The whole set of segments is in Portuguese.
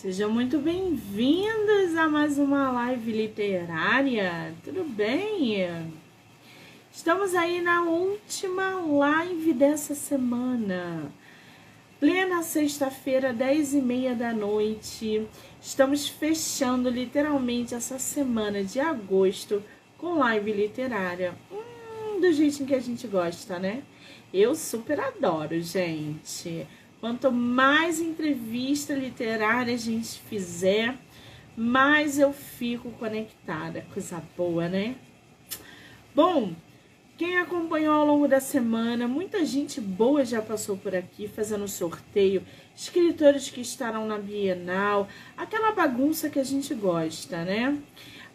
Sejam muito bem-vindos a mais uma live literária. Tudo bem? Estamos aí na última live dessa semana. Plena sexta-feira, dez e meia da noite. Estamos fechando literalmente essa semana de agosto com live literária. Hum, do jeitinho que a gente gosta, né? Eu super adoro, gente. Quanto mais entrevista literária a gente fizer, mais eu fico conectada. Coisa boa, né? Bom, quem acompanhou ao longo da semana, muita gente boa já passou por aqui fazendo sorteio, escritores que estarão na Bienal, aquela bagunça que a gente gosta, né?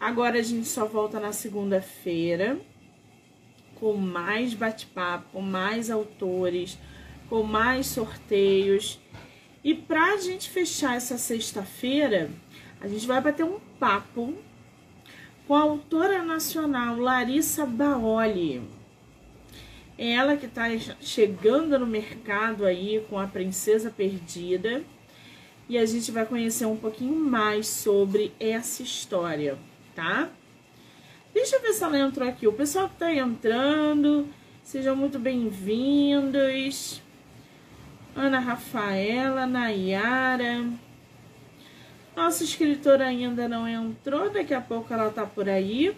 Agora a gente só volta na segunda-feira com mais bate-papo, mais autores com mais sorteios. E para a gente fechar essa sexta-feira, a gente vai bater um papo com a autora nacional Larissa Baoli. Ela que está chegando no mercado aí com a Princesa Perdida. E a gente vai conhecer um pouquinho mais sobre essa história, tá? Deixa eu ver se ela entrou aqui. O pessoal que está entrando, sejam muito bem-vindos. Ana Rafaela, Nayara. Nossa escritora ainda não entrou, daqui a pouco ela tá por aí.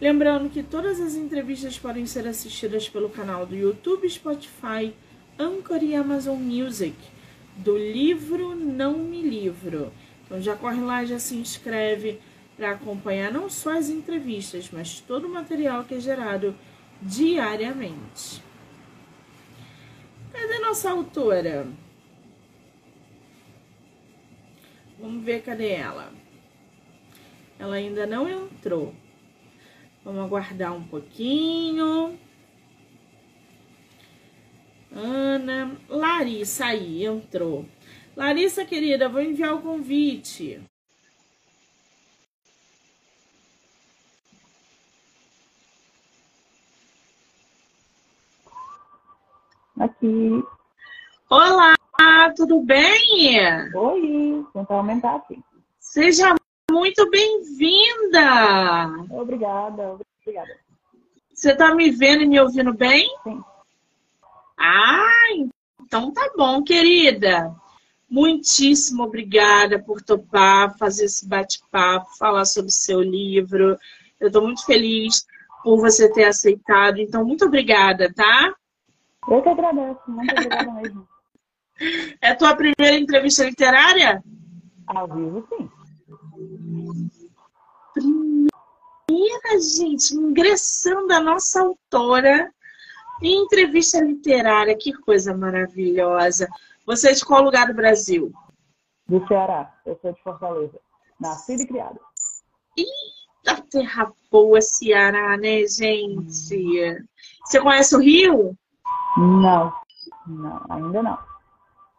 Lembrando que todas as entrevistas podem ser assistidas pelo canal do YouTube, Spotify, Anchor e Amazon Music, do livro Não Me Livro. Então já corre lá, já se inscreve para acompanhar não só as entrevistas, mas todo o material que é gerado diariamente. Cadê nossa autora? Vamos ver cadê ela. Ela ainda não entrou. Vamos aguardar um pouquinho. Ana, Larissa aí entrou. Larissa, querida, vou enviar o convite. Aqui. Olá, tudo bem? Oi, tentar aumentar aqui. Seja muito bem-vinda. Obrigada, obrigada. Você está me vendo e me ouvindo bem? Sim. Ah, então tá bom, querida. Muitíssimo obrigada por topar fazer esse bate-papo, falar sobre o seu livro. Eu estou muito feliz por você ter aceitado. Então, muito obrigada, tá? Eu que agradeço, muito obrigada mesmo. É a tua primeira entrevista literária? Ao vivo, sim. Primeira, gente, ingressando a nossa autora em entrevista literária. Que coisa maravilhosa. Você é de qual lugar do Brasil? Do Ceará. Eu sou de Fortaleza. Nascida e criada. Eita, terra boa, Ceará, né, gente? Você conhece o Rio? Não, não, ainda não.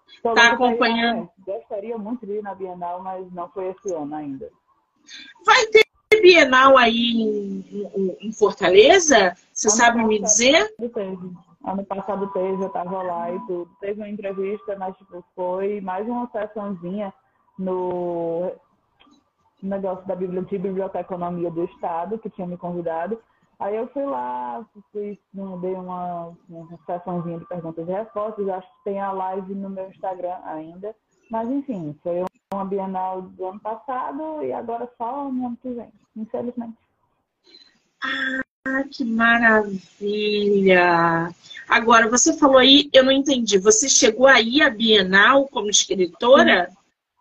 Está acompanhando? Gostaria muito de ir na Bienal, mas não foi esse ano ainda. Vai ter Bienal aí em, em Fortaleza? Você ano sabe me dizer? Teve. Ano passado teve, eu estava lá e tudo. Teve uma entrevista, mas tipo, foi mais uma sessãozinha no negócio da biblioteca Economia do Estado, que tinha me convidado. Aí eu fui lá, fui, dei uma, uma sessãozinha de perguntas e respostas. Acho que tem a live no meu Instagram ainda. Mas enfim, foi uma Bienal do ano passado e agora só no ano que vem, infelizmente. Ah, que maravilha! Agora, você falou aí, eu não entendi. Você chegou aí à Bienal como escritora?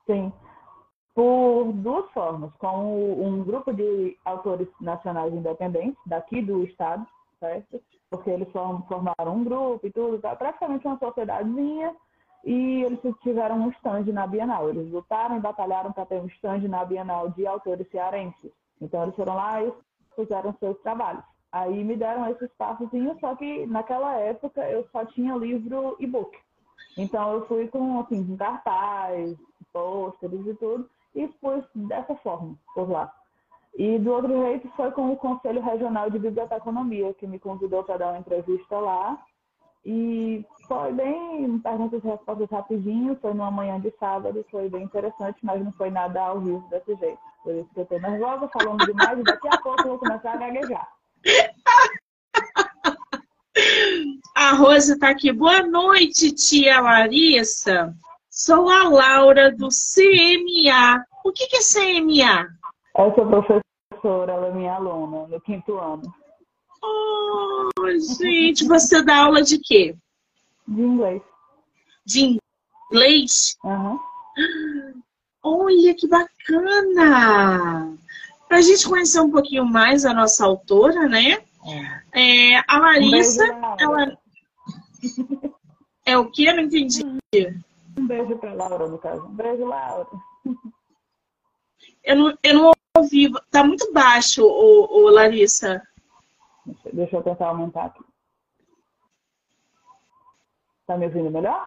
Sim. Sim por duas formas, com um grupo de autores nacionais independentes daqui do estado, certo? Porque eles formaram um grupo e tudo, tá? praticamente uma sociedadezinha, e eles tiveram um stand na Bienal. Eles lutaram e batalharam para ter um stand na Bienal de autores cearenses. Então eles foram lá e fizeram seus trabalhos. Aí me deram esse espaçozinho, só que naquela época eu só tinha livro e-book. Então eu fui com assim, com cartaz, pôsteres e tudo e expus dessa forma por lá. E do outro jeito foi com o Conselho Regional de Biblioteconomia, que me convidou para dar uma entrevista lá. E foi bem, perguntas e respostas rapidinho, foi numa manhã de sábado, foi bem interessante, mas não foi nada ao vivo desse jeito. Por isso que eu tô nervosa, falando demais, e daqui a pouco eu vou começar a gaguejar. A Rose está aqui. Boa noite, tia Larissa. Sou a Laura do CMA. O que, é CMA? Essa professora, ela é minha aluna, no quinto ano. Oh, gente, você dá aula de quê? De inglês. De inglês? Uhum. Olha que bacana! Para a gente conhecer um pouquinho mais a nossa autora, né? É. É, a Larissa, um ela. É o que? Eu não entendi. Um beijo para Laura, no caso. Um beijo, Laura. Eu não, eu não ouvi. Tá muito baixo, o, Larissa. Deixa eu tentar aumentar aqui. Tá me ouvindo melhor?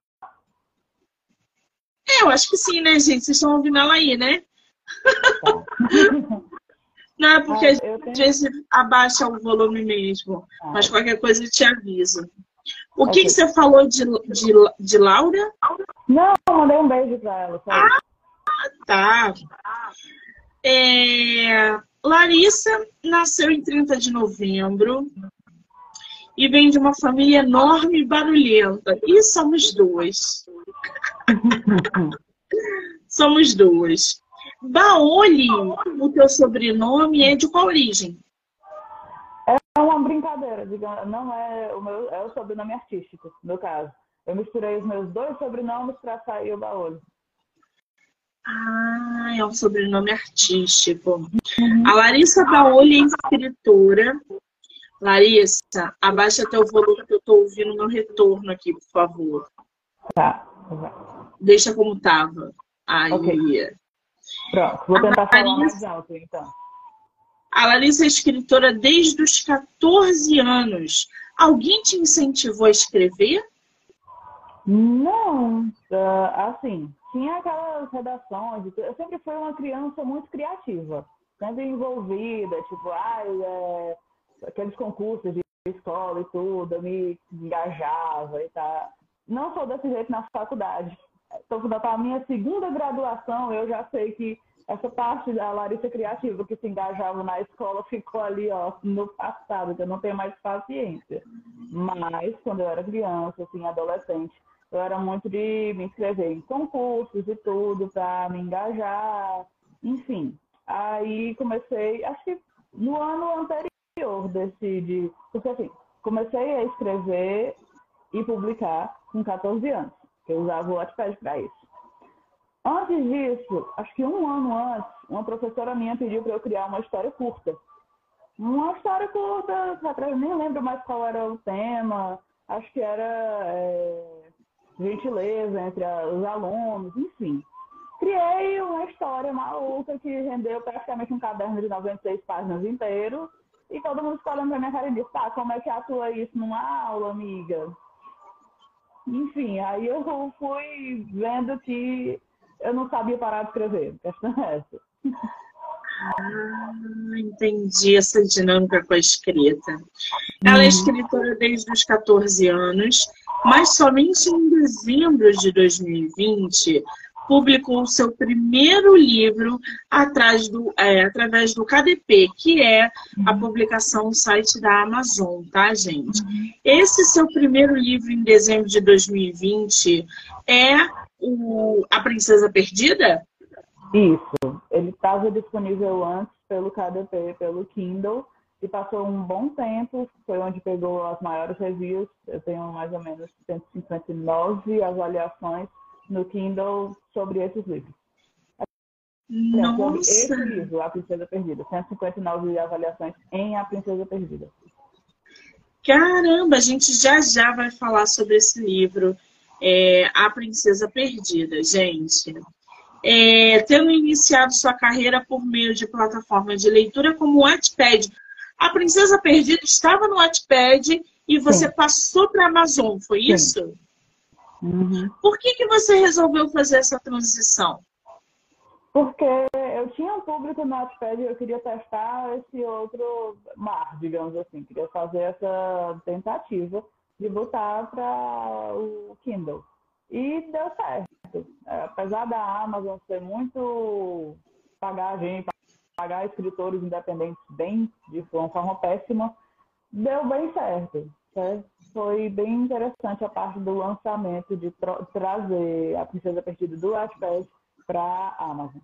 É, eu acho que sim, né, gente? Vocês estão ouvindo ela aí, né? Tá. Não, é porque ah, a gente abaixa o volume mesmo. Ah. Mas qualquer coisa eu te aviso. O okay. que, que, você falou de, de, de Laura? Não, mandei um beijo para ela. Ah, tá. É, Larissa nasceu em 30 de novembro e vem de uma família enorme e barulhenta. E somos duas. somos duas. Baoli, o teu sobrenome é de qual origem? É uma brincadeira, digamos, não é o meu, é o sobrenome artístico, no caso. Eu misturei os meus dois sobrenomes para sair o Baoli. Ah, é um sobrenome artístico. Uhum. A Larissa Baoli é escritora. Larissa, abaixa o volume que eu estou ouvindo no retorno aqui, por favor. Tá. Deixa como estava. Aí. Okay. Pronto, vou tentar falar mais alto, então. A Larissa é escritora desde os 14 anos. Alguém te incentivou a escrever? Não, assim, tinha aquelas redações. Eu sempre fui uma criança muito criativa, sempre envolvida, tipo, ah, é, aqueles concursos de escola e tudo, eu me engajava e tal. Não sou desse jeito na faculdade. Então, na minha segunda graduação, eu já sei que essa parte da Larissa Criativa que se engajava na escola ficou ali, ó, no passado, que eu não tenho mais paciência. Mas, quando eu era criança, assim, adolescente, eu era muito de me inscrever em concursos e tudo, para me engajar, enfim. Aí comecei, acho que no ano anterior decidi, porque assim, comecei a escrever e publicar com 14 anos. Eu usava o Wattpad para isso. Antes disso, acho que um ano antes, uma professora minha pediu para eu criar uma história curta. Uma história curta, nem lembro mais qual era o tema, acho que era é, gentileza entre os alunos, enfim. Criei uma história maluca que rendeu praticamente um caderno de 96 páginas inteiro. E todo mundo ficou olhando pra minha cara e disse, tá, como é que atua isso numa aula, amiga? Enfim, aí eu fui vendo que eu não sabia parar de escrever. A questão é essa. Ah, entendi essa dinâmica com a escrita. Ela é uhum. escritora desde os 14 anos, mas somente em dezembro de 2020 publicou o seu primeiro livro do, é, através do KDP, que é a uhum. publicação no site da Amazon, tá, gente? Uhum. Esse seu primeiro livro em dezembro de 2020 é o A Princesa Perdida? Isso. Ele estava disponível antes pelo KDP, pelo Kindle, e passou um bom tempo. Foi onde pegou as maiores reviews. Eu tenho mais ou menos 159 avaliações no Kindle sobre esses livros. Nossa. Sobre esse livro, A Princesa Perdida. 159 avaliações em A Princesa Perdida. Caramba, a gente já já vai falar sobre esse livro é, A Princesa Perdida, gente. É, tendo iniciado sua carreira por meio de plataformas de leitura como o Wattpad. A Princesa Perdida estava no Wattpad e você Sim. passou para a Amazon, foi Sim. isso? Uhum. Por que, que você resolveu fazer essa transição? Porque eu tinha um público no Wattpad e eu queria testar esse outro mar, digamos assim. Queria fazer essa tentativa de botar para o Kindle. E deu certo. É, apesar da Amazon ser muito pagar a gente, pagar escritores independentes bem, de uma forma péssima, deu bem certo. certo? Foi bem interessante a parte do lançamento de tra trazer a Princesa Perdida do Wattpad para a Amazon.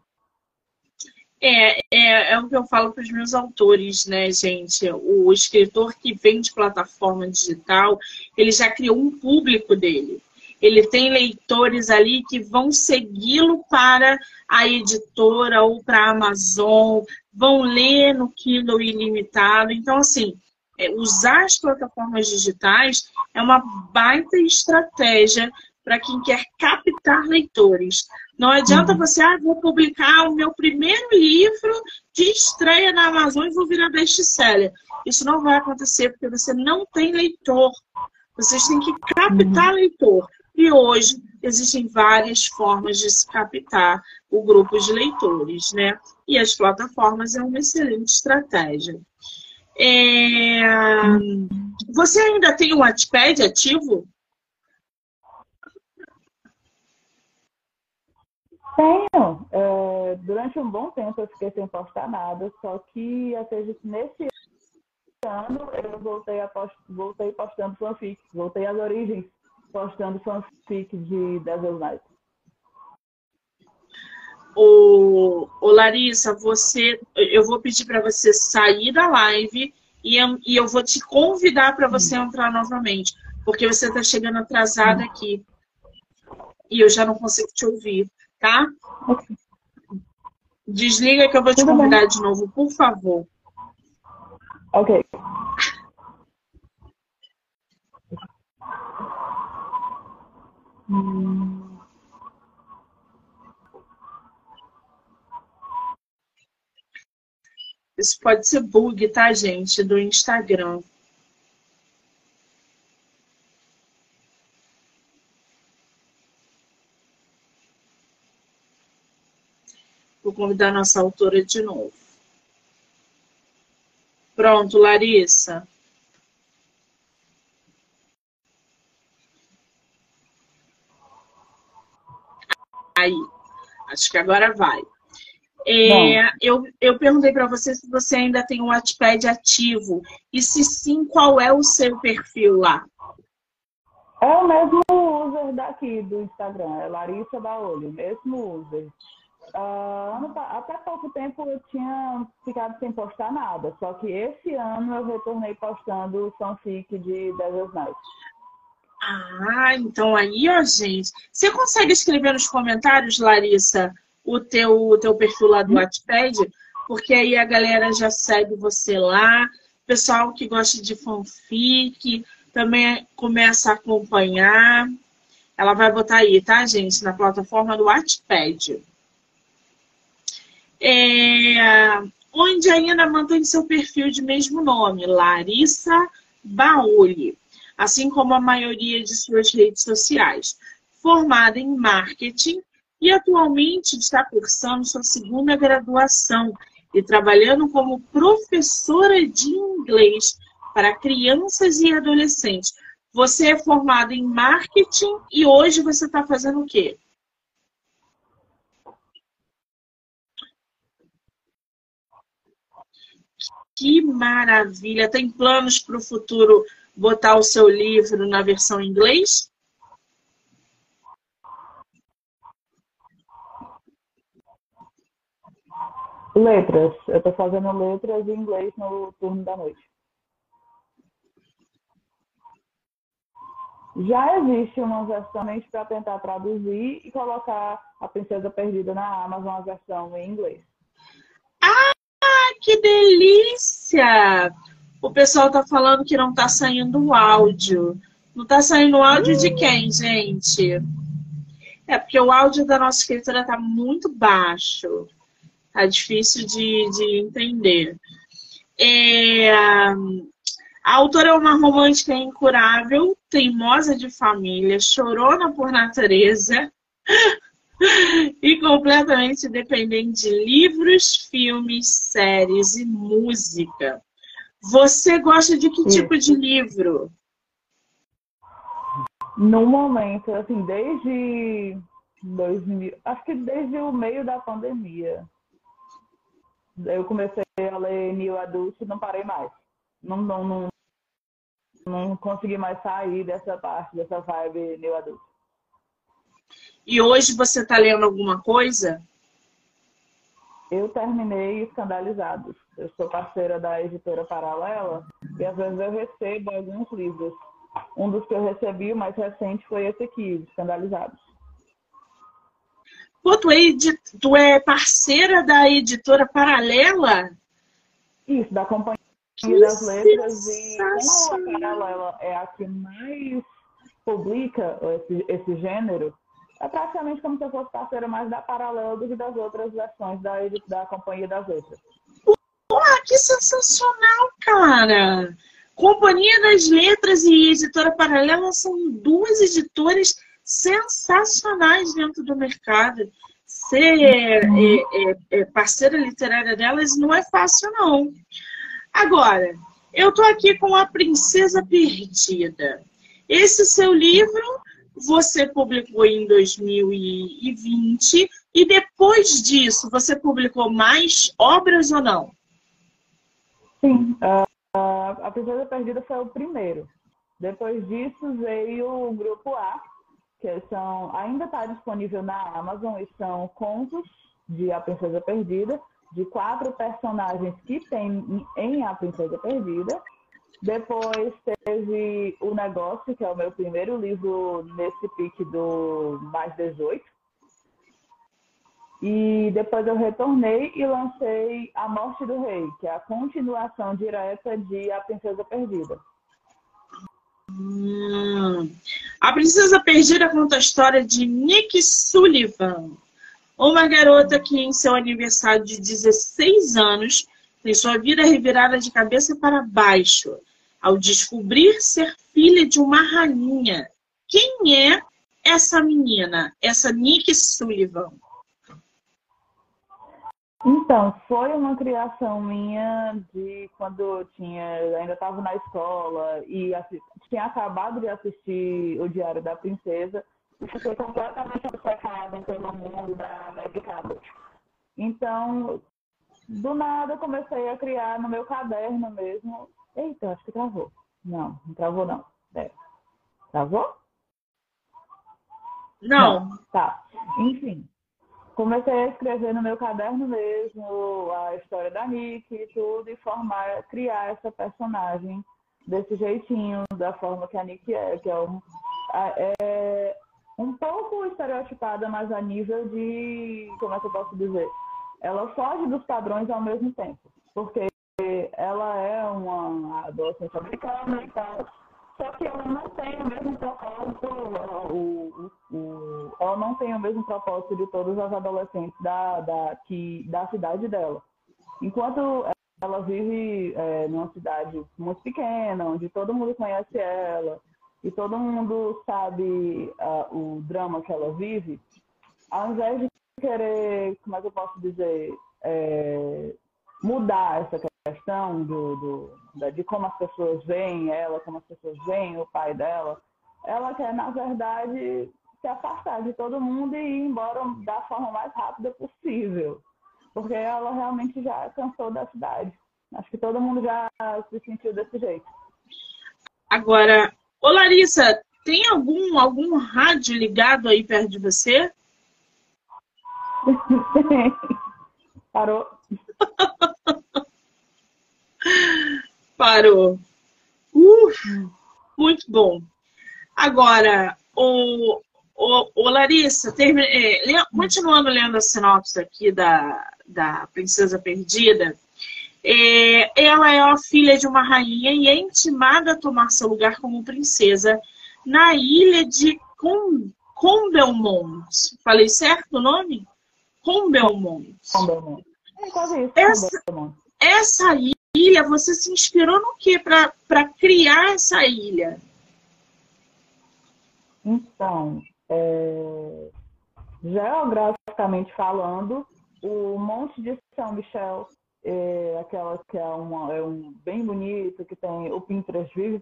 É, é, é o que eu falo para os meus autores, né, gente? O escritor que vem de plataforma digital, ele já criou um público dele. Ele tem leitores ali que vão segui-lo para a editora ou para a Amazon, vão ler no Kindle ilimitado. Então, assim, é, usar as plataformas digitais é uma baita estratégia para quem quer captar leitores. Não adianta uhum. você, ah, vou publicar o meu primeiro livro de estreia na Amazon e vou virar best-seller. Isso não vai acontecer porque você não tem leitor. Vocês têm que captar uhum. leitor. E hoje existem várias formas de se captar o grupo de leitores, né? E as plataformas é uma excelente estratégia. É... Você ainda tem o Wattpad ativo? Tenho. É, durante um bom tempo eu fiquei sem postar nada, só que seja, nesse ano eu voltei, a post, voltei postando fanfic, voltei às origens postando fanfic de Devil Knight. Ô, ô Larissa, você, eu vou pedir para você sair da live e, e eu vou te convidar para você entrar novamente, porque você está chegando atrasada aqui e eu já não consigo te ouvir tá? Desliga que eu vou te Tudo convidar bem. de novo, por favor. Ok. Isso pode ser bug, tá, gente? Do Instagram. Convidar a nossa autora de novo. Pronto, Larissa. Aí, acho que agora vai. É, eu, eu perguntei para você se você ainda tem o Wattpad ativo. E se sim, qual é o seu perfil lá? É o mesmo user daqui do Instagram, é Larissa Baolho, mesmo user. Uh, até pouco tempo eu tinha ficado sem postar nada, só que esse ano eu retornei postando o fanfic de Devil's Night. Ah, então aí, ó, gente. Você consegue escrever nos comentários, Larissa, o teu, o teu perfil lá do hum. Wattpad? Porque aí a galera já segue você lá. Pessoal que gosta de fanfic também começa a acompanhar. Ela vai botar aí, tá, gente? Na plataforma do Wattpad é, onde ainda mantém seu perfil de mesmo nome, Larissa Bauli, assim como a maioria de suas redes sociais. Formada em marketing e atualmente está cursando sua segunda graduação e trabalhando como professora de inglês para crianças e adolescentes. Você é formada em marketing e hoje você está fazendo o quê? Que maravilha! Tem planos para o futuro botar o seu livro na versão em inglês? Letras. Eu estou fazendo letras em inglês no turno da noite. Já existe uma versão para tentar traduzir e colocar a Princesa Perdida na Amazon, a versão em inglês. Ah, que delícia! O pessoal tá falando que não tá saindo o áudio. Não tá saindo o áudio de quem, gente? É porque o áudio da nossa escritora tá muito baixo. Tá difícil de, de entender. É, a autora é uma romântica incurável, teimosa de família, chorona por natureza, e completamente dependente de livros, filmes, séries e música. Você gosta de que Sim. tipo de livro? No momento, assim, desde 2000, acho que desde o meio da pandemia, eu comecei a ler New Adult e não parei mais. Não, não, não, não consegui mais sair dessa parte, dessa vibe New Adult. E hoje você está lendo alguma coisa? Eu terminei Escandalizados. Eu sou parceira da editora Paralela e às vezes eu recebo alguns livros. Um dos que eu recebi, o mais recente, foi esse aqui, Escandalizados. Pô, tu é, tu é parceira da editora Paralela? Isso, da Companhia que das Letras. E como a Paralela é a que mais publica esse, esse gênero, é praticamente como se eu fosse parceira mais da Paralela do que das outras versões da, da Companhia das Letras. Pô, que sensacional, cara! Companhia das Letras e Editora Paralela são duas editoras sensacionais dentro do mercado. Ser é, é, é, parceira literária delas não é fácil, não. Agora, eu estou aqui com A Princesa Perdida. Esse seu livro você publicou em 2020 e depois disso você publicou mais obras ou não? Sim, uh, A Princesa Perdida foi o primeiro. Depois disso veio o grupo A, que são, ainda está disponível na Amazon e são contos de A Princesa Perdida, de quatro personagens que tem em A Princesa Perdida. Depois teve O Negócio, que é o meu primeiro livro nesse pique do mais 18. E depois eu retornei e lancei A Morte do Rei, que é a continuação direta de A Princesa Perdida. Hum. A Princesa Perdida conta a história de Nick Sullivan, uma garota que em seu aniversário de 16 anos tem sua vida revirada de cabeça para baixo ao descobrir ser filha de uma rainha. Quem é essa menina, essa Nick Sullivan? Então, foi uma criação minha de quando eu tinha, ainda estava na escola e tinha acabado de assistir O Diário da Princesa e fiquei completamente obcecada pelo mundo da Meg Então, do nada, eu comecei a criar no meu caderno mesmo. Eita, acho que travou. Não, não travou não. É. Travou? Não. não. Tá. Enfim, comecei a escrever no meu caderno mesmo a história da Nick e tudo, e formar, criar essa personagem desse jeitinho, da forma que a Nick é, que é um, é um pouco estereotipada, mas a nível de, como é que eu posso dizer? Ela foge dos padrões ao mesmo tempo, porque ela é uma adolescente americana e tal, só que ela não tem o mesmo propósito, o, o, o, ela não tem o mesmo propósito de todos os adolescentes da, da, que, da cidade dela. Enquanto ela vive é, numa cidade muito pequena, onde todo mundo conhece ela e todo mundo sabe uh, o drama que ela vive, ao invés de querer, como é que eu posso dizer, é, mudar essa questão do, do, de como as pessoas veem ela, como as pessoas veem o pai dela, ela quer, na verdade, se afastar de todo mundo e ir embora da forma mais rápida possível. Porque ela realmente já cansou da cidade. Acho que todo mundo já se sentiu desse jeito. Agora, ô Larissa, tem algum, algum rádio ligado aí perto de você? Parou. Parou. Uh, muito bom. Agora, o, o, o Larissa, termine, é, continuando lendo a sinopse aqui da, da Princesa Perdida, é, ela é a filha de uma rainha e é intimada a tomar seu lugar como princesa na ilha de Com, Combelmont. Falei certo o nome? Combelmont. Combelmont. É essa, essa ilha, você se inspirou no que para criar essa ilha? Então, é, geograficamente falando, o Monte de São Michel, é aquela que é, uma, é um bem bonito, que tem o Pinterest vive,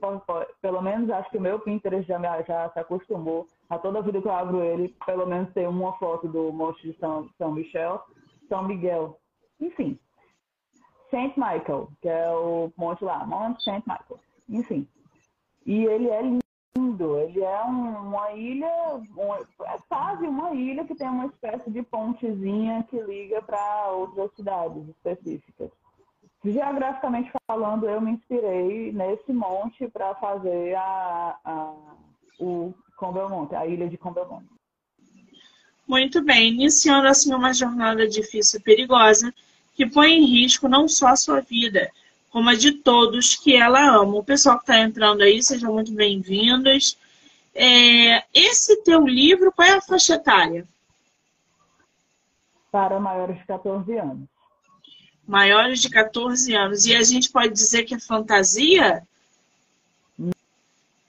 pelo menos acho que o meu Pinterest já, já se acostumou a toda vida que eu abro ele, pelo menos tem uma foto do Monte de São, São Michel, São Miguel, enfim. Saint Michael, que é o monte lá, Monte Saint Michael, enfim. E ele é lindo, ele é um, uma ilha, um, é quase uma ilha que tem uma espécie de pontezinha que liga para outras cidades específicas. Geograficamente falando, eu me inspirei nesse monte para fazer a, a, o Combelmonte, a ilha de Combelmonte. Muito bem, iniciando assim uma jornada difícil e perigosa que põe em risco não só a sua vida, como a de todos que ela ama. O pessoal que está entrando aí, sejam muito bem-vindos. É, esse teu livro, qual é a faixa etária? Para maiores de 14 anos. Maiores de 14 anos. E a gente pode dizer que é fantasia?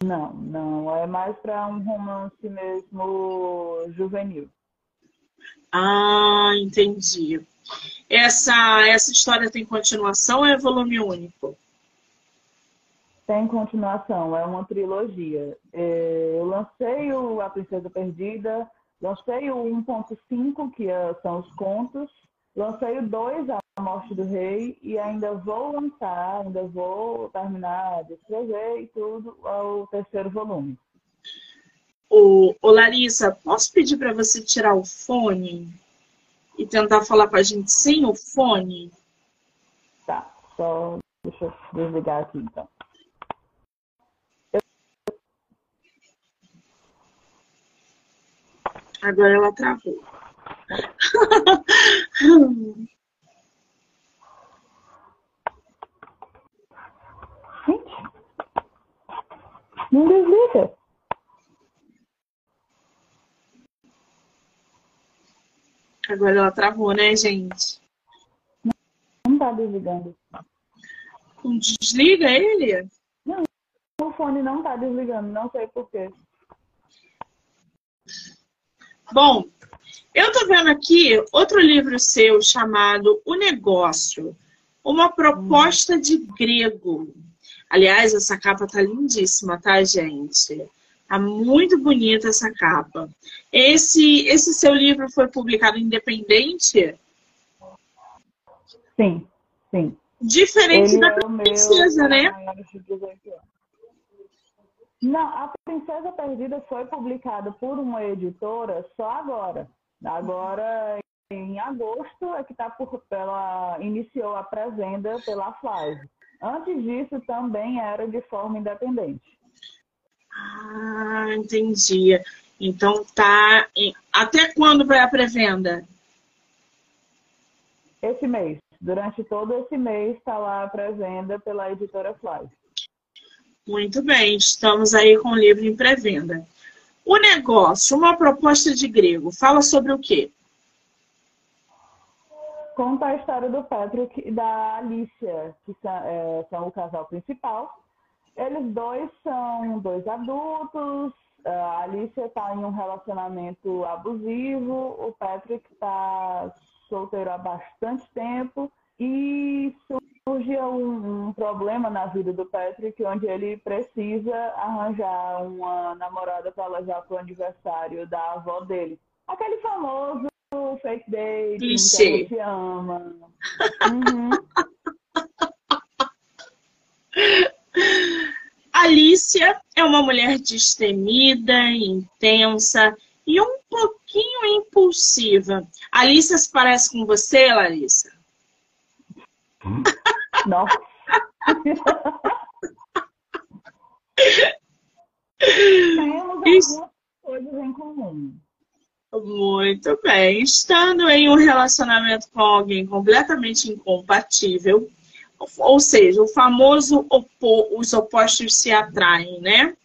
Não, não. É mais para um romance mesmo juvenil. Ah, entendi. Essa, essa história tem continuação ou é volume único? Tem continuação, é uma trilogia. É, eu lancei o A Princesa Perdida, lancei o 1.5, que é, são os contos, lancei o 2, A Morte do Rei, e ainda vou lançar, ainda vou terminar de escrever e tudo, o terceiro volume. Ô, ô Larissa, posso pedir para você tirar o fone? E tentar falar com a gente sem o fone? Tá, só deixa eu desligar aqui então. Agora ela travou. Gente, não desliga. Agora ela travou, né, gente? Não tá desligando. Desliga ele? Não, o fone não tá desligando, não sei porquê. Bom, eu tô vendo aqui outro livro seu chamado O Negócio, uma proposta de grego. Aliás, essa capa tá lindíssima, tá, gente? Tá muito bonita essa capa. Esse, esse seu livro foi publicado independente? Sim, sim. Diferente Ele da é Princesa, né? Não, a Princesa Perdida foi publicada por uma editora só agora. Agora, em agosto, é que tá por, pela, iniciou a pré-venda pela Flive. Antes disso, também era de forma independente. Ah, entendi. Então tá. Até quando vai a pré-venda? Esse mês. Durante todo esse mês está lá a pré-venda pela editora Fly. Muito bem, estamos aí com o livro em pré-venda. O negócio, uma proposta de grego, fala sobre o quê? Conta a história do Patrick e da Alicia, que são, é, são o casal principal eles dois são dois adultos. A Alicia está em um relacionamento abusivo. O Patrick está solteiro há bastante tempo. E surge um, um, problema na vida do Patrick, onde ele precisa arranjar uma namorada para levar para o aniversário da avó dele. Aquele famoso fake date, que gente ama. Uhum. Alicia é uma mulher destemida, intensa e um pouquinho impulsiva. Alicia se parece com você, Larissa? Não. Temos algumas coisas em comum. Muito bem. Estando em um relacionamento com alguém completamente incompatível, ou seja, o famoso opo, os opostos se atraem, né?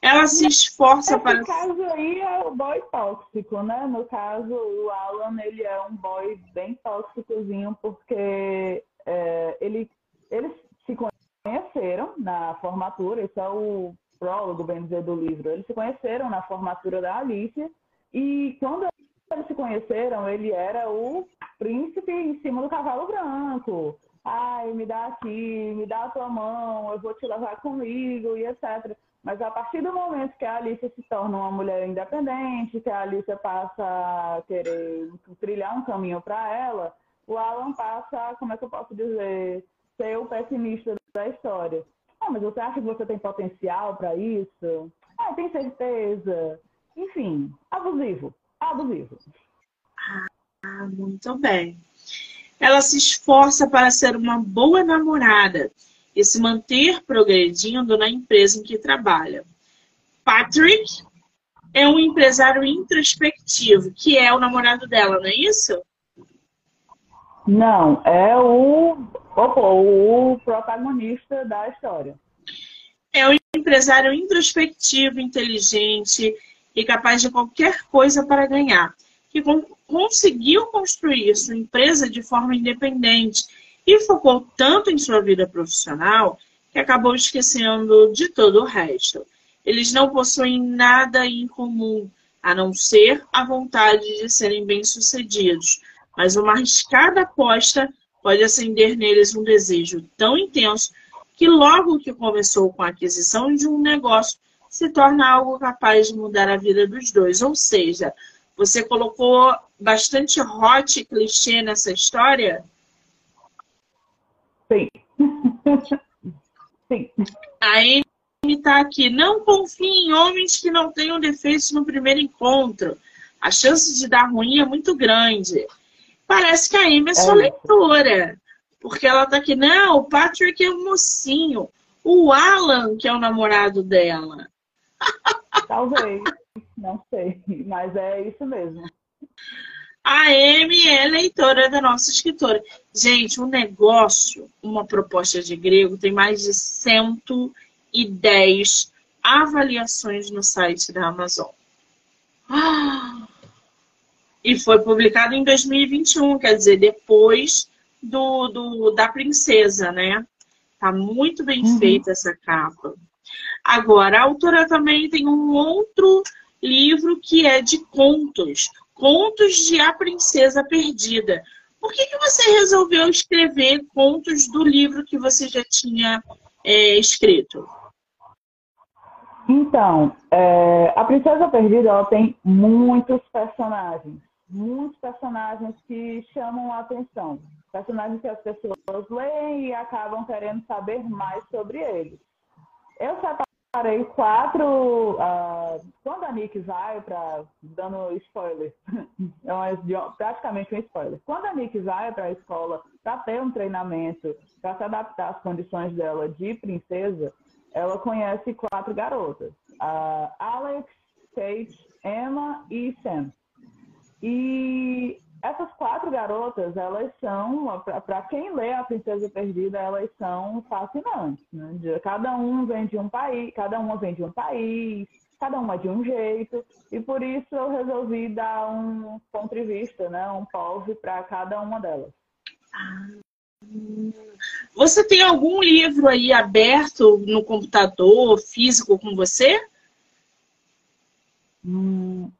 Ela se esforça Esse para. No caso aí é o boy tóxico, né? No caso, o Alan ele é um boy bem tóxicozinho porque é, ele, eles se conheceram na formatura, isso é o prólogo, bem dizer, do livro. Eles se conheceram na formatura da Alicia e quando eles se conheceram, ele era o príncipe em cima do cavalo branco. Ai, me dá aqui, me dá a tua mão, eu vou te levar comigo e etc. Mas a partir do momento que a Alicia se torna uma mulher independente, que a Alicia passa a querer trilhar um caminho para ela, o Alan passa, como é que eu posso dizer, ser o pessimista da história. Ah, mas você acha que você tem potencial para isso? Ah, tem certeza? Enfim, abusivo, abusivo. Ah, muito bem. Ela se esforça para ser uma boa namorada e se manter progredindo na empresa em que trabalha. Patrick é um empresário introspectivo, que é o namorado dela, não é isso? Não, é o, o, o protagonista da história. É um empresário introspectivo, inteligente e capaz de qualquer coisa para ganhar, que conseguiu construir sua empresa de forma independente e focou tanto em sua vida profissional que acabou esquecendo de todo o resto. Eles não possuem nada em comum, a não ser a vontade de serem bem-sucedidos, mas uma arriscada aposta pode acender neles um desejo tão intenso que logo que começou com a aquisição de um negócio, se torna algo capaz de mudar a vida dos dois. Ou seja, você colocou bastante hot clichê nessa história? Sim. Sim. A Amy está aqui. Não confie em homens que não tenham defeitos no primeiro encontro. A chance de dar ruim é muito grande. Parece que a Amy é sua é. leitora. Porque ela está aqui. Não, o Patrick é um mocinho. O Alan, que é o namorado dela. Talvez. Não sei. Mas é isso mesmo. A Amy é leitora da nossa escritora. Gente, um negócio, uma proposta de grego, tem mais de 110 avaliações no site da Amazon. E foi publicado em 2021, quer dizer, depois do, do da princesa, né? Tá muito bem uhum. feita essa capa. Agora, a autora também tem um outro livro que é de contos. Contos de A Princesa Perdida. Por que, que você resolveu escrever contos do livro que você já tinha é, escrito? Então, é, A Princesa Perdida ela tem muitos personagens. Muitos personagens que chamam a atenção. Personagens que as pessoas leem e acabam querendo saber mais sobre eles. Eu separei quatro. Uh, quando a Nick vai para. dando spoiler, é praticamente um spoiler. Quando a Nick vai para a escola para ter um treinamento, para se adaptar às condições dela de princesa, ela conhece quatro garotas: uh, Alex, Kate, Emma e Sam. E essas quatro garotas, elas são, para quem lê A Princesa Perdida, elas são fascinantes. Né? Cada um vem de um país, cada uma vem de um país, cada uma de um jeito, e por isso eu resolvi dar um ponto de vista, né? um POV para cada uma delas. Você tem algum livro aí aberto no computador, físico com você? Hum,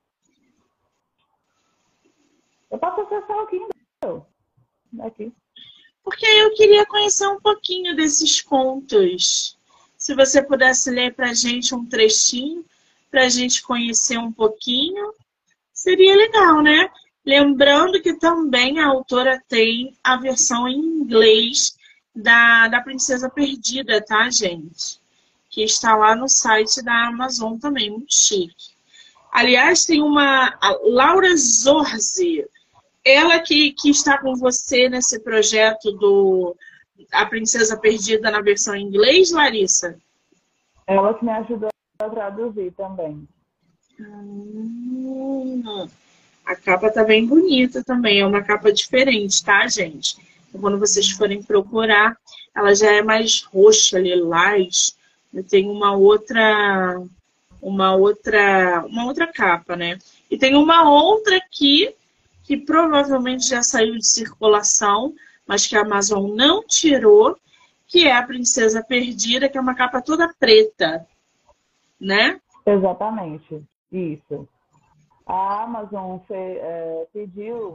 eu posso acessar o Kindle aqui. Porque eu queria conhecer um pouquinho desses contos. Se você pudesse ler para gente um trechinho, para gente conhecer um pouquinho, seria legal, né? Lembrando que também a autora tem a versão em inglês da, da Princesa Perdida, tá, gente? Que está lá no site da Amazon também, muito chique. Aliás, tem uma. Laura Zorzi ela que, que está com você nesse projeto do A Princesa Perdida na versão em inglês, Larissa? Ela que me ajudou a traduzir também. Hum, a capa tá bem bonita também, é uma capa diferente, tá, gente? Então, quando vocês forem procurar, ela já é mais roxa, lilás. Tem uma outra, uma outra, uma outra capa, né? E tem uma outra aqui que provavelmente já saiu de circulação, mas que a Amazon não tirou, que é a Princesa Perdida, que é uma capa toda preta, né? Exatamente, isso. A Amazon é, pediu,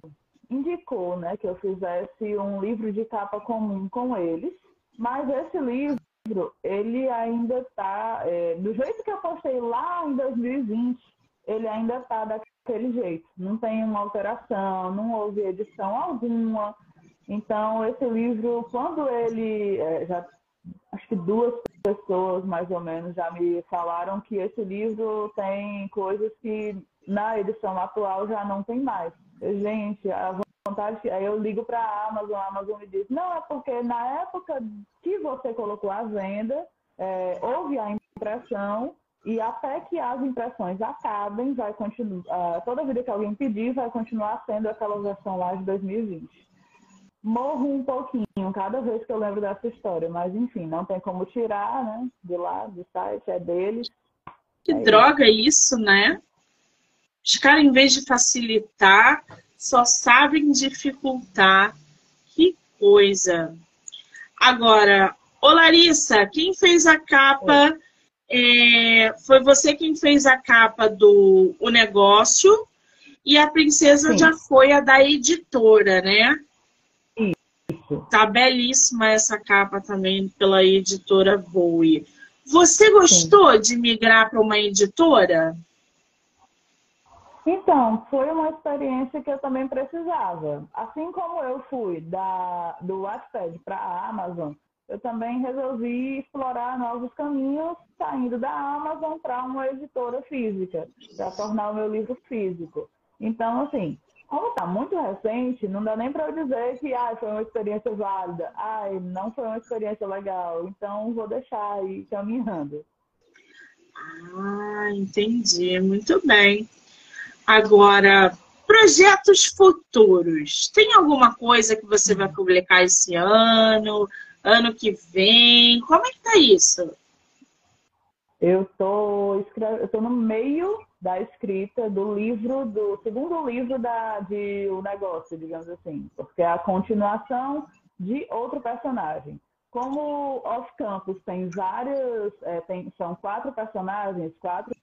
indicou né, que eu fizesse um livro de capa comum com eles, mas esse livro, ele ainda está, é, do jeito que eu postei lá em 2020, ele ainda está daquele jeito. Não tem uma alteração, não houve edição alguma. Então, esse livro, quando ele. É, já, acho que duas pessoas, mais ou menos, já me falaram que esse livro tem coisas que na edição atual já não tem mais. Gente, a vontade que. Aí eu ligo para a Amazon, a Amazon me diz: não, é porque na época que você colocou a venda, é, houve a impressão e até que as impressões acabem, vai continuar. Uh, toda vida que alguém pedir, vai continuar sendo aquela versão lá de 2020. Morro um pouquinho cada vez que eu lembro dessa história, mas enfim, não tem como tirar, né? De lá, do site, é deles. Que é droga isso, né? Os caras, em vez de facilitar, só sabem dificultar. Que coisa. Agora, ô Larissa, quem fez a capa é, foi você quem fez a capa do O Negócio e a princesa Sim. já foi a da editora, né? Isso. Tá belíssima essa capa também pela editora Voe. Você gostou Sim. de migrar para uma editora? Então, foi uma experiência que eu também precisava. Assim como eu fui da, do Wattpad para a Amazon, eu também resolvi explorar novos caminhos saindo da Amazon para uma editora física, para tornar o meu livro físico. Então, assim, como está muito recente, não dá nem para eu dizer que ah, foi uma experiência válida, ah, não foi uma experiência legal, então vou deixar aí caminhando. Ah, entendi, muito bem. Agora, projetos futuros. Tem alguma coisa que você vai publicar esse ano? Ano que vem? Como é que tá isso? Eu tô, eu tô no meio da escrita do livro, do segundo livro da, de O Negócio, digamos assim, porque é a continuação de outro personagem. Como Off Campus tem vários, é, tem, são quatro personagens, quatro,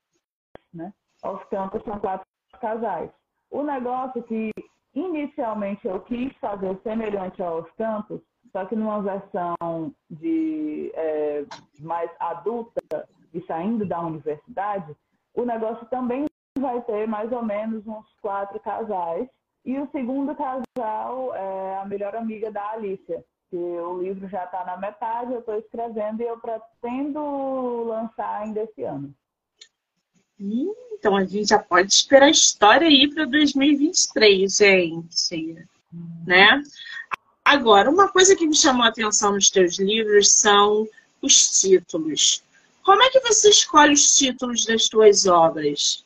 né? Off Campus são quatro casais. O negócio que inicialmente eu quis fazer semelhante ao Off Campus só que numa versão de é, mais adulta e saindo da universidade, o negócio também vai ter mais ou menos uns quatro casais. E o segundo casal é a melhor amiga da Alicia, que o livro já está na metade, eu estou escrevendo e eu pretendo lançar ainda esse ano. Então a gente já pode esperar a história aí para 2023, gente. Hum. Né? Agora, uma coisa que me chamou a atenção nos teus livros são os títulos. Como é que você escolhe os títulos das tuas obras?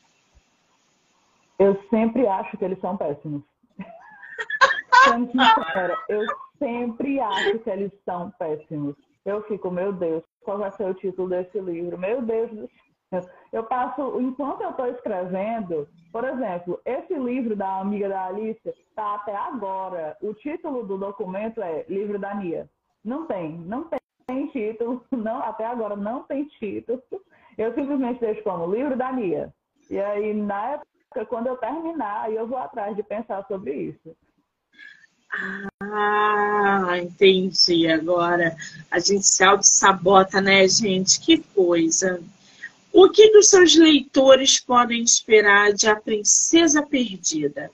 Eu sempre acho que eles são péssimos. Eu sempre acho que eles são péssimos. Eu fico, meu Deus, qual vai ser o título desse livro? Meu Deus do. Eu passo, enquanto eu estou escrevendo, por exemplo, esse livro da amiga da Alice está até agora. O título do documento é Livro da Nia. Não tem, não tem, título, não, até agora não tem título. Eu simplesmente deixo como Livro da Nia. E aí, na época, quando eu terminar, eu vou atrás de pensar sobre isso. Ah, entendi agora. A gente se auto-sabota, né, gente? Que coisa. O que, os seus leitores podem esperar de A Princesa Perdida?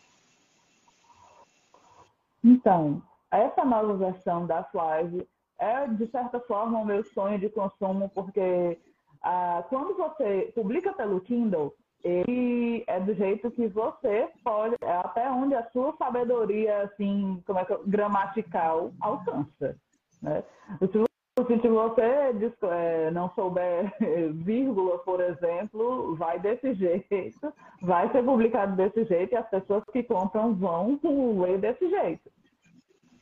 Então, essa nova versão da Flávia é, de certa forma, o meu sonho de consumo, porque ah, quando você publica pelo Kindle, ele é do jeito que você pode, é até onde a sua sabedoria, assim, como é que, gramatical alcança. Né? Se se você é, não souber vírgula, por exemplo, vai desse jeito, vai ser publicado desse jeito e as pessoas que compram vão ler desse jeito.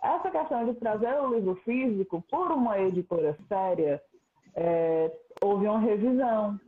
Essa questão de trazer o livro físico por uma editora séria, é, houve uma revisão,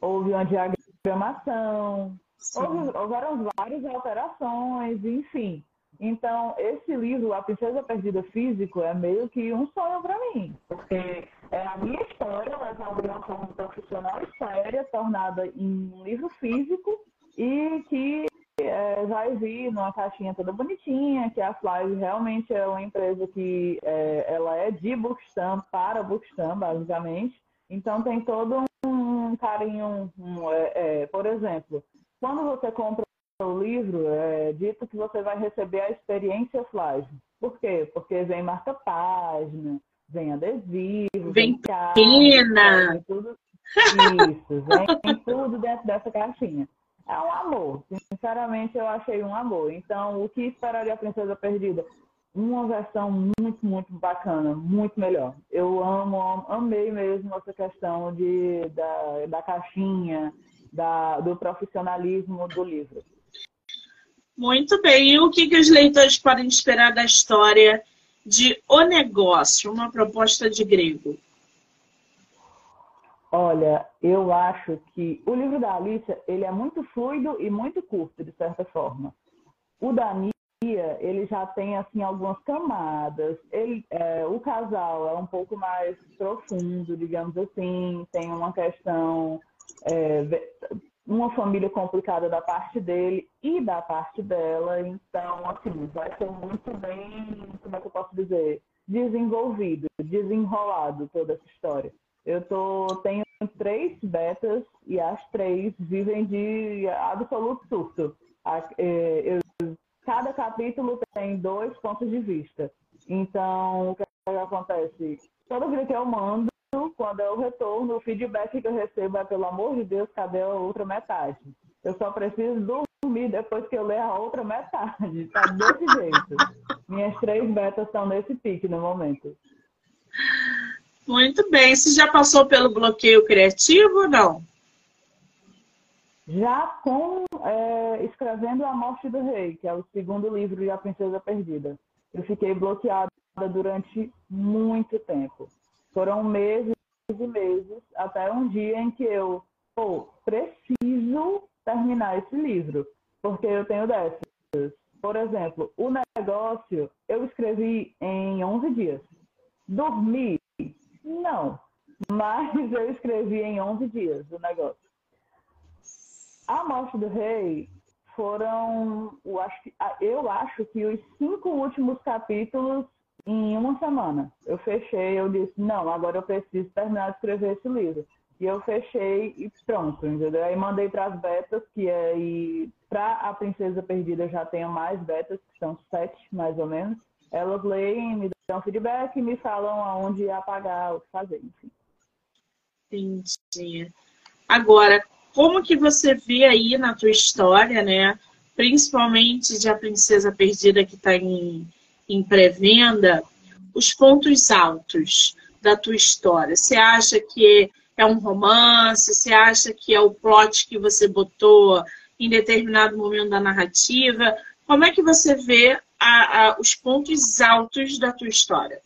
houve uma diagramação, houve, houveram várias alterações, enfim. Então, esse livro, A Princesa Perdida Físico, é meio que um sonho para mim, porque é a minha história, levada de uma forma profissional e séria, tornada em um livro físico e que é, vai vir numa caixinha toda bonitinha, que a Fly realmente é uma empresa que é, ela é de Bookstam para Bookstam, basicamente. Então tem todo um carinho, um, é, é, por exemplo, quando você compra o livro, é dito que você vai receber a experiência Fly. Por quê? Porque vem marca-página, vem adesivo, vem pena, vem tudo, isso, vem tudo dentro dessa caixinha é um amor. Sinceramente, eu achei um amor. Então, o que esperaria a Princesa Perdida? Uma versão muito, muito bacana, muito melhor. Eu amo, amei mesmo essa questão de, da, da caixinha, da, do profissionalismo do livro. Muito bem. E o que, que os leitores podem esperar da história de O Negócio, uma proposta de grego? Olha, eu acho que o livro da Alicia, ele é muito fluido e muito curto, de certa forma. O da Nia, ele já tem, assim, algumas camadas. Ele, é, o casal é um pouco mais profundo, digamos assim. Tem uma questão, é, uma família complicada da parte dele e da parte dela. Então, assim, vai ser muito bem, como é que eu posso dizer? Desenvolvido, desenrolado toda essa história. Eu tô, tenho três betas e as três vivem de absoluto surto. É, eu, cada capítulo tem dois pontos de vista. Então, o que, acontece? Toda vida que eu mando, quando eu retorno, o feedback que eu recebo é, pelo amor de Deus, cadê a outra metade? Eu só preciso dormir depois que eu ler a outra metade. Tá desse jeito. Minhas três betas estão nesse pique no momento. Muito bem. Você já passou pelo bloqueio criativo ou não? Já com é, escrevendo A Morte do Rei, que é o segundo livro de A Princesa Perdida. Eu fiquei bloqueada durante muito tempo. Foram meses e meses, até um dia em que eu, pô, preciso terminar esse livro, porque eu tenho dessas. Por exemplo, o negócio eu escrevi em 11 dias. Dormi não, mas eu escrevi em 11 dias o negócio. A Morte do Rei foram, eu acho, que, eu acho que os cinco últimos capítulos em uma semana. Eu fechei, eu disse, não, agora eu preciso terminar de escrever esse livro. E eu fechei e pronto, entendeu? Aí mandei para as betas, que é e para a Princesa Perdida já tenho mais betas, que são sete mais ou menos. Elas leem, me dão feedback e me falam aonde apagar, o que fazer, enfim. Entendi. Agora, como que você vê aí na tua história, né? Principalmente de A Princesa Perdida que está em, em pré-venda, os pontos altos da tua história. Você acha que é um romance? Você acha que é o plot que você botou em determinado momento da narrativa? Como é que você vê a, a, os pontos altos da tua história?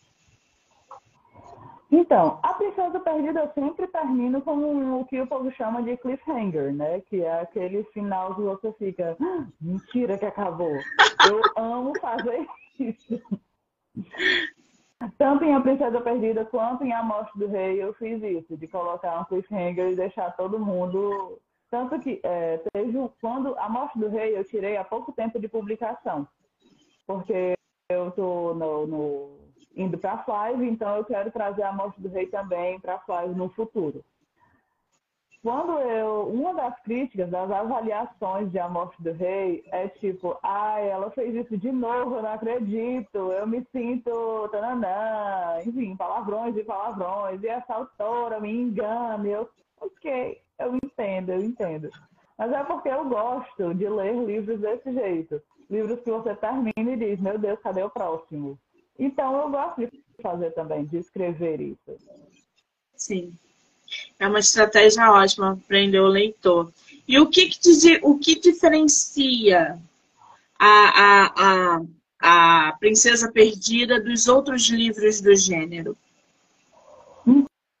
Então, a Princesa Perdida eu sempre termino com o que o povo chama de cliffhanger, né? Que é aquele final que você fica, ah, mentira que acabou. Eu amo fazer isso. Tanto em A Princesa Perdida quanto em A Morte do Rei eu fiz isso, de colocar um cliffhanger e deixar todo mundo. Tanto que é, teve, quando A Morte do Rei eu tirei há pouco tempo de publicação porque eu estou no, no, indo para a Five, então eu quero trazer a Morte do Rei também para a Five no futuro. Quando eu, uma das críticas, das avaliações de A Morte do Rei é tipo, ai, ela fez isso de novo, eu não acredito, eu me sinto tananã, enfim, palavrões e palavrões, e essa autora me engana, eu, ok, eu entendo, eu entendo. Mas é porque eu gosto de ler livros desse jeito livros que você termina e diz, meu Deus, cadê o próximo? Então eu gosto de fazer também, de escrever isso. Sim. É uma estratégia ótima para prender o leitor. E o que, que, o que diferencia a, a, a, a Princesa Perdida dos outros livros do gênero?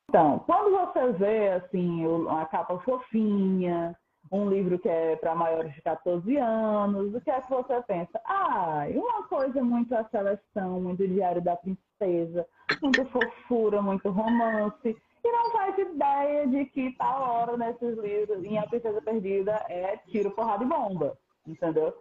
Então, quando você vê assim, a capa fofinha, um livro que é para maiores de 14 anos, o que é que você pensa? Ah, uma coisa muito a seleção, muito Diário da Princesa, muito fofura, muito romance, e não faz ideia de que tal hora nesses livros, em A Princesa Perdida, é tiro, porrada e bomba. entendeu?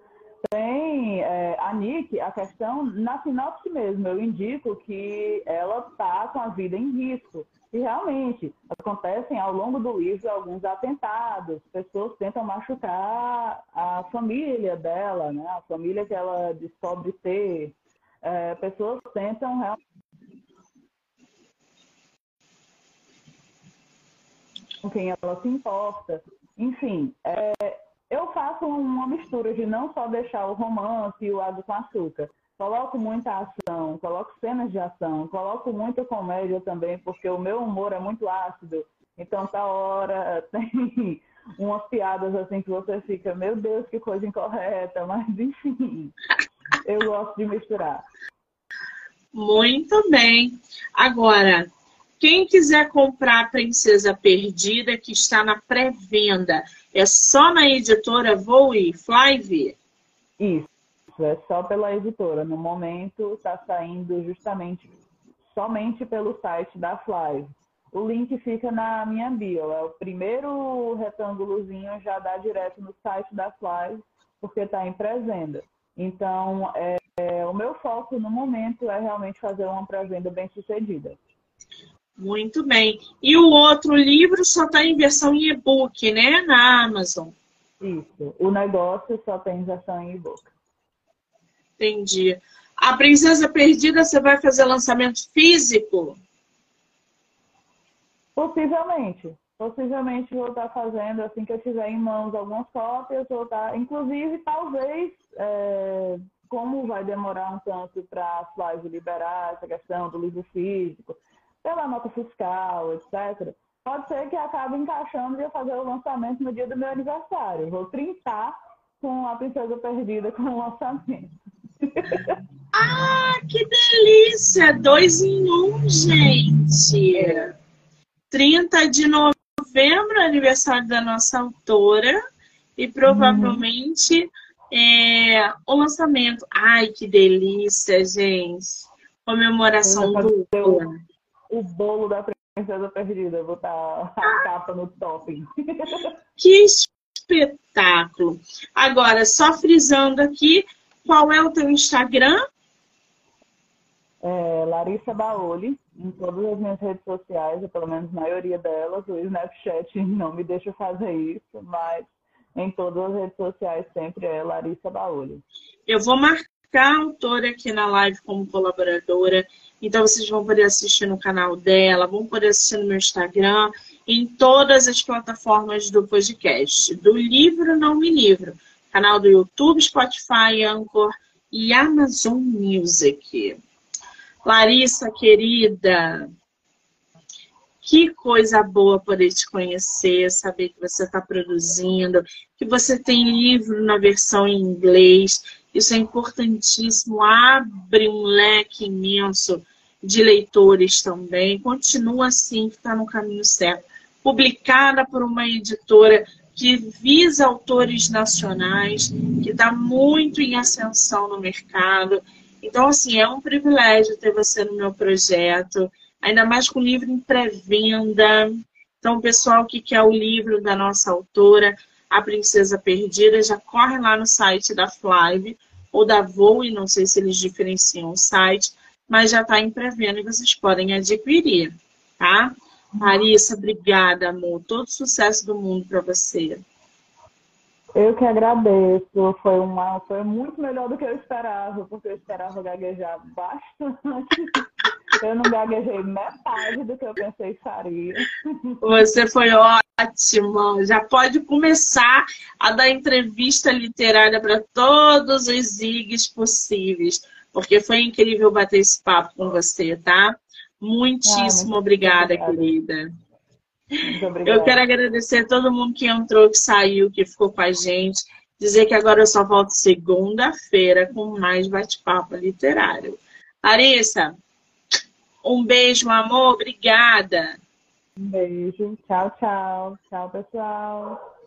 Tem é, a Nick, a questão, na sinopse mesmo, eu indico que ela está com a vida em risco. E realmente, acontecem ao longo do livro alguns atentados, pessoas tentam machucar a família dela, né? a família que ela descobre ter. É, pessoas tentam realmente com quem ela se importa. Enfim, é, eu faço uma mistura de não só deixar o romance e o água com açúcar. Coloco muita ação, coloco cenas de ação, coloco muita comédia também, porque o meu humor é muito ácido. Então, tá hora, tem umas piadas assim que você fica, meu Deus, que coisa incorreta, mas enfim, eu gosto de misturar. Muito bem. Agora, quem quiser comprar a Princesa Perdida, que está na pré-venda, é só na editora Voe Flive? Isso, é só pela editora. No momento está saindo justamente somente pelo site da Flive. O link fica na minha bio. É o primeiro retângulozinho já dá direto no site da Flive, porque está em pré-venda. Então, é, é, o meu foco no momento é realmente fazer uma pré-venda bem sucedida. Muito bem. E o outro livro só está em versão em e-book, né? Na Amazon. Isso. O negócio só tem versão em e-book. Entendi. A Princesa Perdida, você vai fazer lançamento físico? Possivelmente. Possivelmente vou estar fazendo, assim que eu tiver em mãos algumas cópias, vou estar. Inclusive, talvez, é, como vai demorar um tanto para a Flávio liberar essa questão do livro físico, pela nota fiscal, etc., pode ser que acabe encaixando e eu fazer o lançamento no dia do meu aniversário. Vou printar com a Princesa Perdida com o lançamento. Ah, que delícia! Dois em um, gente! É. 30 de novembro, aniversário da nossa autora, e provavelmente uhum. é, o lançamento. Ai, que delícia, gente! Comemoração dupla o bolo da princesa perdida, botar a capa no topping. Que espetáculo! Agora, só frisando aqui, qual é o teu Instagram? É, Larissa Baoli, em todas as minhas redes sociais, ou pelo menos a maioria delas. O Snapchat não me deixa fazer isso, mas em todas as redes sociais sempre é Larissa Baoli. Eu vou marcar a autora aqui na live como colaboradora então vocês vão poder assistir no canal dela, vão poder assistir no meu Instagram, em todas as plataformas do podcast. Do livro Não Me Livro. Canal do YouTube, Spotify, Anchor e Amazon Music. Larissa, querida, que coisa boa poder te conhecer, saber que você está produzindo, que você tem livro na versão em inglês. Isso é importantíssimo, abre um leque imenso de leitores também. Continua assim, que está no caminho certo. Publicada por uma editora que visa autores nacionais, que está muito em ascensão no mercado. Então, assim, é um privilégio ter você no meu projeto, ainda mais com o livro em pré-venda. Então, o pessoal que quer o livro da nossa autora, A Princesa Perdida, já corre lá no site da Flive ou da Voe, não sei se eles diferenciam o site, mas já está em pré-venda e vocês podem adquirir, tá? Marissa, obrigada, amor. Todo sucesso do mundo para você. Eu que agradeço. Foi, uma, foi muito melhor do que eu esperava, porque eu esperava gaguejar bastante. Eu não gaguejei metade do que eu pensei que faria. Você foi ótima. Já pode começar a dar entrevista literária para todos os zigs possíveis porque foi incrível bater esse papo com você, tá? Muitíssimo ah, obrigada, obrigada, querida. Eu quero agradecer a todo mundo que entrou, que saiu, que ficou com a gente. Dizer que agora eu só volto segunda-feira com mais bate-papo literário. Larissa, um beijo, amor. Obrigada. Um beijo. Tchau, tchau. Tchau, pessoal.